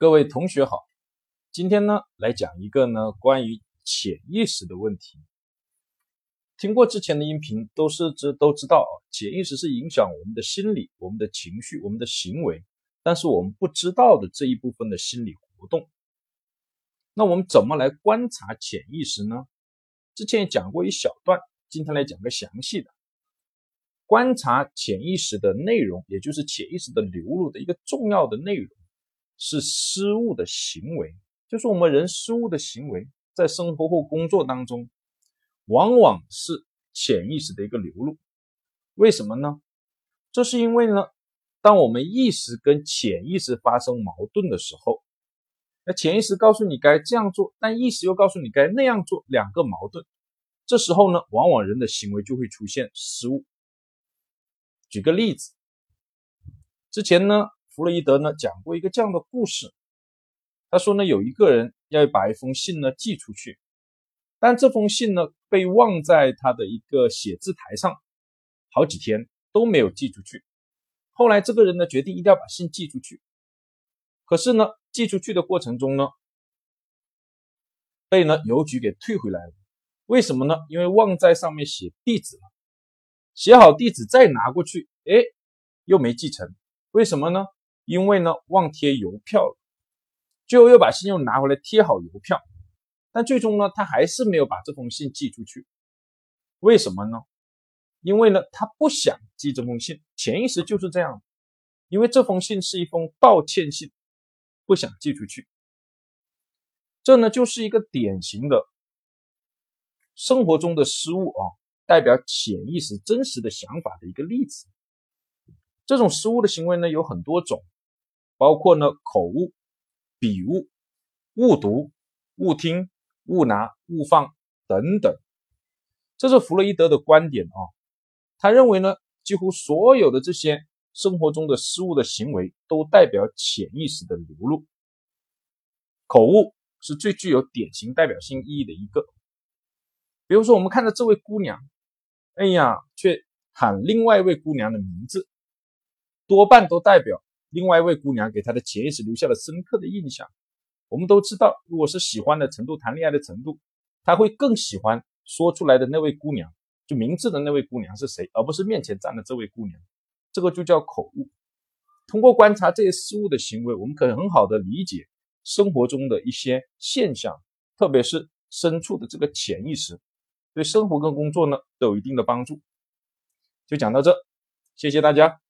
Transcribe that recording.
各位同学好，今天呢来讲一个呢关于潜意识的问题。听过之前的音频都是知都知道啊，潜意识是影响我们的心理、我们的情绪、我们的行为，但是我们不知道的这一部分的心理活动。那我们怎么来观察潜意识呢？之前也讲过一小段，今天来讲个详细的。观察潜意识的内容，也就是潜意识的流露的一个重要的内容。是失误的行为，就是我们人失误的行为，在生活或工作当中，往往是潜意识的一个流露。为什么呢？这是因为呢，当我们意识跟潜意识发生矛盾的时候，那潜意识告诉你该这样做，但意识又告诉你该那样做，两个矛盾。这时候呢，往往人的行为就会出现失误。举个例子，之前呢。弗洛伊德呢讲过一个这样的故事，他说呢有一个人要把一封信呢寄出去，但这封信呢被忘在他的一个写字台上，好几天都没有寄出去。后来这个人呢决定一定要把信寄出去，可是呢寄出去的过程中呢，被呢邮局给退回来了。为什么呢？因为忘在上面写地址了，写好地址再拿过去，哎，又没寄成。为什么呢？因为呢，忘贴邮票了，最后又把信又拿回来贴好邮票，但最终呢，他还是没有把这封信寄出去。为什么呢？因为呢，他不想寄这封信，潜意识就是这样。因为这封信是一封道歉信，不想寄出去。这呢，就是一个典型的生活中的失误啊，代表潜意识真实的想法的一个例子。这种失误的行为呢，有很多种。包括呢口误、笔误、误读、误听、误拿、误放等等，这是弗洛伊德的观点啊。他认为呢，几乎所有的这些生活中的失误的行为，都代表潜意识的流露。口误是最具有典型代表性意义的一个。比如说，我们看到这位姑娘，哎呀，却喊另外一位姑娘的名字，多半都代表。另外一位姑娘给他的潜意识留下了深刻的印象。我们都知道，如果是喜欢的程度、谈恋爱的程度，他会更喜欢说出来的那位姑娘，就名字的那位姑娘是谁，而不是面前站的这位姑娘。这个就叫口误。通过观察这些事物的行为，我们可以很好的理解生活中的一些现象，特别是深处的这个潜意识，对生活跟工作呢都有一定的帮助。就讲到这，谢谢大家。